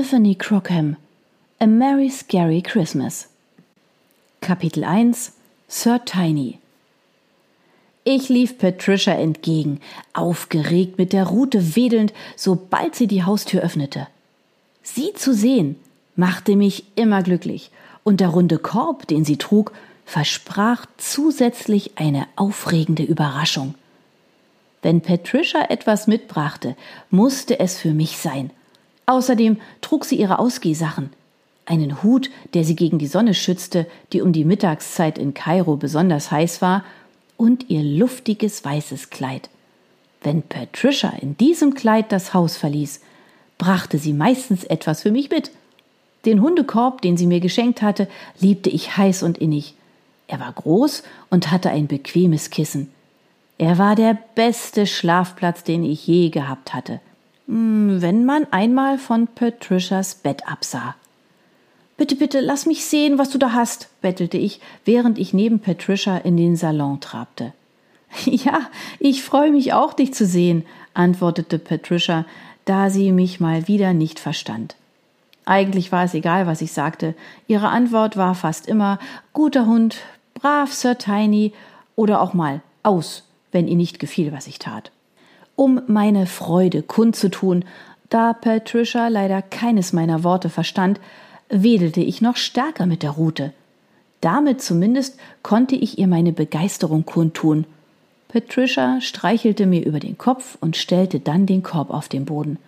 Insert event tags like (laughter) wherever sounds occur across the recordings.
Tiffany Crockham A Merry Scary Christmas Kapitel 1 Sir Tiny ich lief Patricia entgegen, aufgeregt mit der Rute wedelnd, sobald sie die Haustür öffnete. Sie zu sehen, machte mich immer glücklich, und der runde Korb, den sie trug, versprach zusätzlich eine aufregende Überraschung. Wenn Patricia etwas mitbrachte, musste es für mich sein. Außerdem trug sie ihre Ausgehsachen. Einen Hut, der sie gegen die Sonne schützte, die um die Mittagszeit in Kairo besonders heiß war, und ihr luftiges weißes Kleid. Wenn Patricia in diesem Kleid das Haus verließ, brachte sie meistens etwas für mich mit. Den Hundekorb, den sie mir geschenkt hatte, liebte ich heiß und innig. Er war groß und hatte ein bequemes Kissen. Er war der beste Schlafplatz, den ich je gehabt hatte. Hm, wenn man einmal von Patricias Bett absah. Bitte, bitte, lass mich sehen, was du da hast, bettelte ich, während ich neben Patricia in den Salon trabte. (laughs) Ja, ich freue mich auch, dich zu sehen, antwortete Patricia, da sie mich mal wieder nicht verstand. Eigentlich war es egal, was ich sagte. Ihre Antwort war fast immer guter Hund, brav, Sir Tiny oder auch mal aus, wenn ihr nicht gefiel, was ich tat. Um meine Freude kundzutun, da Patricia leider keines meiner Worte verstand, wedelte ich noch stärker mit der Rute. Damit zumindest konnte ich ihr meine Begeisterung kundtun. Patricia streichelte mir über den Kopf und stellte dann den Korb auf den Boden.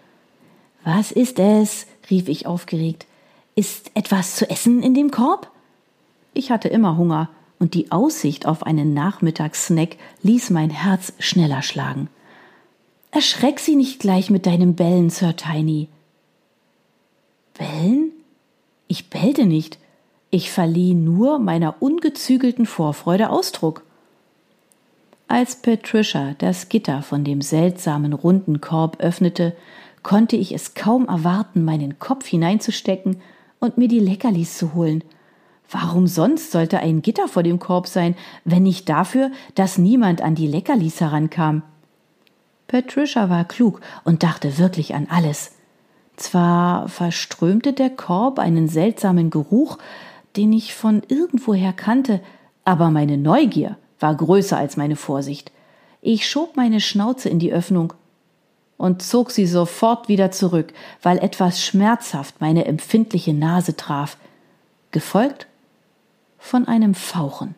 Was ist es? rief ich aufgeregt. Ist etwas zu essen in dem Korb? Ich hatte immer Hunger, und die Aussicht auf einen Nachmittagssnack ließ mein Herz schneller schlagen. Erschreck sie nicht gleich mit deinem Bellen, Sir Tiny. Bellen? Ich bellte nicht, ich verlieh nur meiner ungezügelten Vorfreude Ausdruck. Als Patricia das Gitter von dem seltsamen runden Korb öffnete, konnte ich es kaum erwarten, meinen Kopf hineinzustecken und mir die Leckerlis zu holen. Warum sonst sollte ein Gitter vor dem Korb sein, wenn nicht dafür, dass niemand an die Leckerlis herankam? Patricia war klug und dachte wirklich an alles. Zwar verströmte der Korb einen seltsamen Geruch, den ich von irgendwoher kannte, aber meine Neugier war größer als meine Vorsicht. Ich schob meine Schnauze in die Öffnung und zog sie sofort wieder zurück, weil etwas schmerzhaft meine empfindliche Nase traf, gefolgt von einem Fauchen.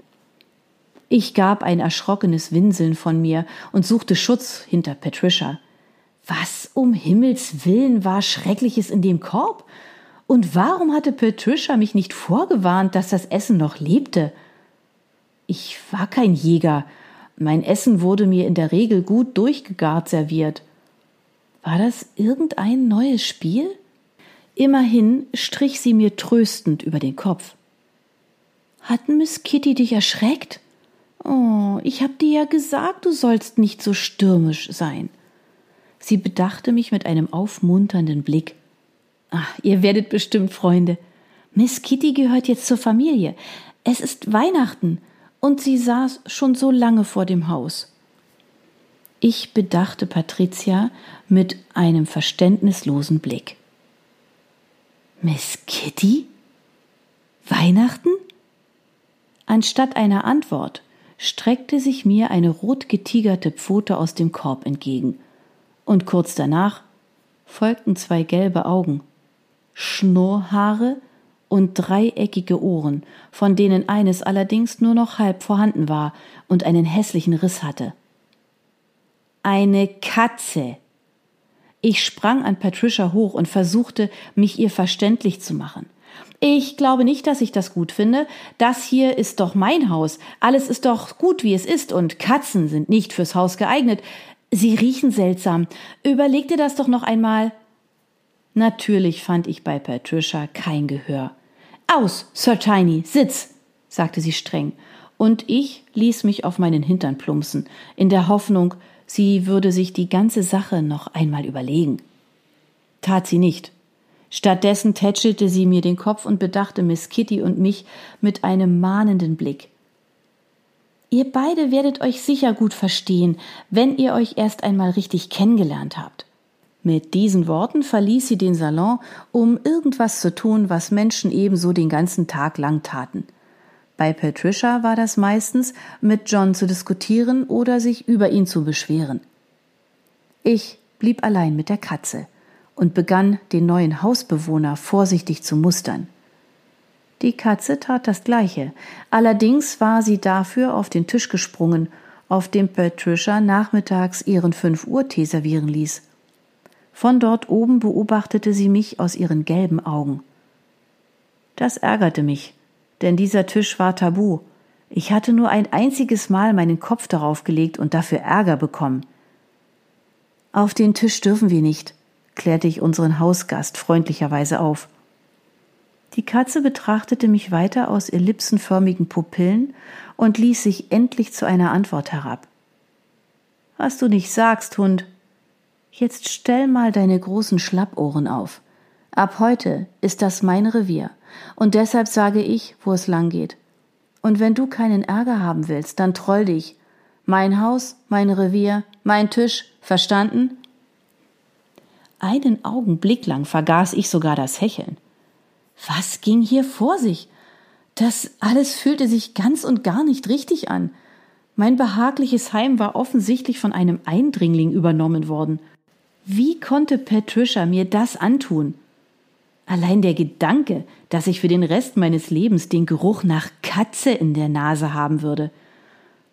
Ich gab ein erschrockenes Winseln von mir und suchte Schutz hinter Patricia. Was um Himmels willen war Schreckliches in dem Korb? Und warum hatte Patricia mich nicht vorgewarnt, dass das Essen noch lebte? Ich war kein Jäger. Mein Essen wurde mir in der Regel gut durchgegart serviert. War das irgendein neues Spiel? Immerhin strich sie mir tröstend über den Kopf. Hat Miss Kitty dich erschreckt? Oh, ich hab dir ja gesagt, du sollst nicht so stürmisch sein. Sie bedachte mich mit einem aufmunternden Blick. Ach, ihr werdet bestimmt Freunde. Miss Kitty gehört jetzt zur Familie. Es ist Weihnachten und sie saß schon so lange vor dem Haus. Ich bedachte Patricia mit einem verständnislosen Blick. Miss Kitty? Weihnachten? Anstatt einer Antwort streckte sich mir eine rot getigerte Pfote aus dem Korb entgegen und kurz danach folgten zwei gelbe Augen, Schnurrhaare und dreieckige Ohren, von denen eines allerdings nur noch halb vorhanden war und einen hässlichen Riss hatte. Eine Katze. Ich sprang an Patricia hoch und versuchte, mich ihr verständlich zu machen. Ich glaube nicht, dass ich das gut finde. Das hier ist doch mein Haus. Alles ist doch gut, wie es ist, und Katzen sind nicht fürs Haus geeignet. Sie riechen seltsam. Überleg dir das doch noch einmal. Natürlich fand ich bei Patricia kein Gehör. Aus, Sir Tiny, sitz, sagte sie streng, und ich ließ mich auf meinen Hintern plumpsen, in der Hoffnung, sie würde sich die ganze Sache noch einmal überlegen. Tat sie nicht. Stattdessen tätschelte sie mir den Kopf und bedachte Miss Kitty und mich mit einem mahnenden Blick. Ihr beide werdet euch sicher gut verstehen, wenn ihr euch erst einmal richtig kennengelernt habt. Mit diesen Worten verließ sie den Salon, um irgendwas zu tun, was Menschen ebenso den ganzen Tag lang taten. Bei Patricia war das meistens, mit John zu diskutieren oder sich über ihn zu beschweren. Ich blieb allein mit der Katze und begann, den neuen Hausbewohner vorsichtig zu mustern. Die Katze tat das Gleiche, allerdings war sie dafür auf den Tisch gesprungen, auf dem Patricia nachmittags ihren fünf Uhr Tee servieren ließ. Von dort oben beobachtete sie mich aus ihren gelben Augen. Das ärgerte mich, denn dieser Tisch war tabu. Ich hatte nur ein einziges Mal meinen Kopf darauf gelegt und dafür Ärger bekommen. Auf den Tisch dürfen wir nicht, klärte ich unseren Hausgast freundlicherweise auf. Die Katze betrachtete mich weiter aus ellipsenförmigen Pupillen und ließ sich endlich zu einer Antwort herab. Was du nicht sagst, Hund, Jetzt stell mal deine großen Schlappohren auf. Ab heute ist das mein Revier, und deshalb sage ich, wo es lang geht. Und wenn du keinen Ärger haben willst, dann troll dich. Mein Haus, mein Revier, mein Tisch, verstanden? Einen Augenblick lang vergaß ich sogar das Hecheln. Was ging hier vor sich? Das alles fühlte sich ganz und gar nicht richtig an. Mein behagliches Heim war offensichtlich von einem Eindringling übernommen worden. Wie konnte Patricia mir das antun? Allein der Gedanke, dass ich für den Rest meines Lebens den Geruch nach Katze in der Nase haben würde.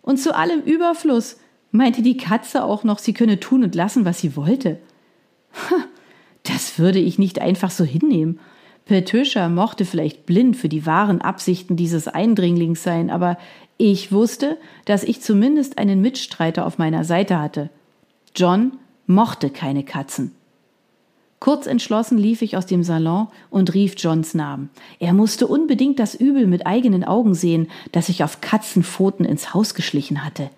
Und zu allem Überfluss meinte die Katze auch noch, sie könne tun und lassen, was sie wollte. (laughs) Das würde ich nicht einfach so hinnehmen. Patricia mochte vielleicht blind für die wahren Absichten dieses Eindringlings sein, aber ich wusste, dass ich zumindest einen Mitstreiter auf meiner Seite hatte. John mochte keine Katzen. Kurz entschlossen lief ich aus dem Salon und rief Johns Namen. Er musste unbedingt das Übel mit eigenen Augen sehen, das sich auf Katzenpfoten ins Haus geschlichen hatte.